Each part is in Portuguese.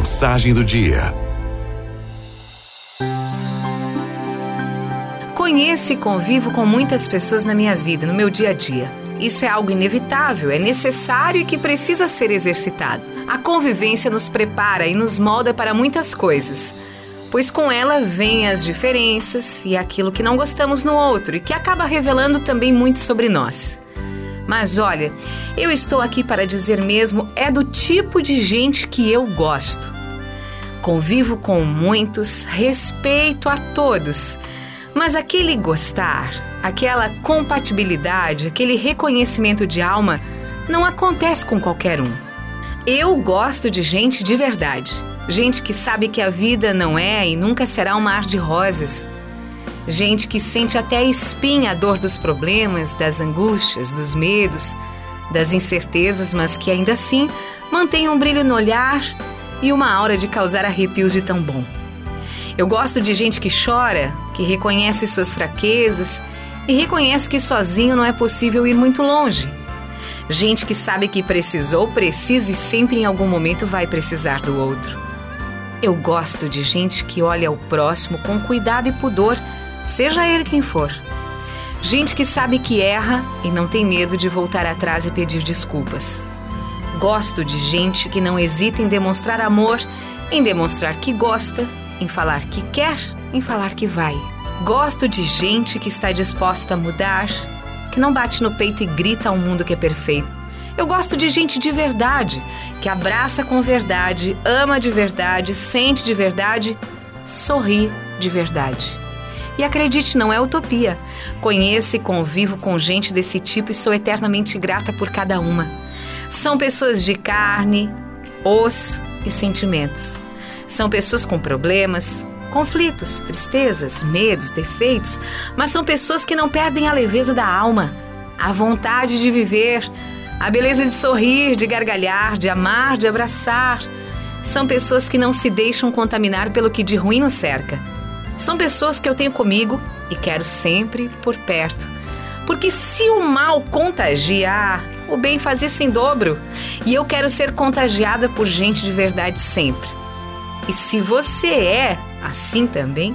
Mensagem do dia. Conheço e convivo com muitas pessoas na minha vida, no meu dia a dia. Isso é algo inevitável, é necessário e que precisa ser exercitado. A convivência nos prepara e nos molda para muitas coisas, pois com ela vêm as diferenças e aquilo que não gostamos no outro e que acaba revelando também muito sobre nós. Mas olha, eu estou aqui para dizer mesmo é do tipo de gente que eu gosto. Convivo com muitos, respeito a todos, mas aquele gostar, aquela compatibilidade, aquele reconhecimento de alma não acontece com qualquer um. Eu gosto de gente de verdade, gente que sabe que a vida não é e nunca será um mar de rosas gente que sente até a espinha a dor dos problemas, das angústias, dos medos, das incertezas, mas que ainda assim mantém um brilho no olhar e uma aura de causar arrepios de tão bom. Eu gosto de gente que chora, que reconhece suas fraquezas e reconhece que sozinho não é possível ir muito longe. Gente que sabe que precisou, precisa e sempre em algum momento vai precisar do outro. Eu gosto de gente que olha o próximo com cuidado e pudor seja ele quem for. Gente que sabe que erra e não tem medo de voltar atrás e pedir desculpas. Gosto de gente que não hesita em demonstrar amor, em demonstrar que gosta, em falar que quer, em falar que vai. Gosto de gente que está disposta a mudar, que não bate no peito e grita ao mundo que é perfeito. Eu gosto de gente de verdade, que abraça com verdade, ama de verdade, sente de verdade, sorri de verdade. E acredite, não é utopia. Conheço e convivo com gente desse tipo e sou eternamente grata por cada uma. São pessoas de carne, osso e sentimentos. São pessoas com problemas, conflitos, tristezas, medos, defeitos, mas são pessoas que não perdem a leveza da alma, a vontade de viver, a beleza de sorrir, de gargalhar, de amar, de abraçar. São pessoas que não se deixam contaminar pelo que de ruim nos cerca são pessoas que eu tenho comigo e quero sempre por perto. Porque se o mal contagia, o bem faz isso em dobro. E eu quero ser contagiada por gente de verdade sempre. E se você é assim também,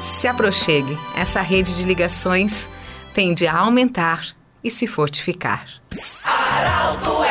se aproxegue. Essa rede de ligações tende a aumentar e se fortificar. Aralto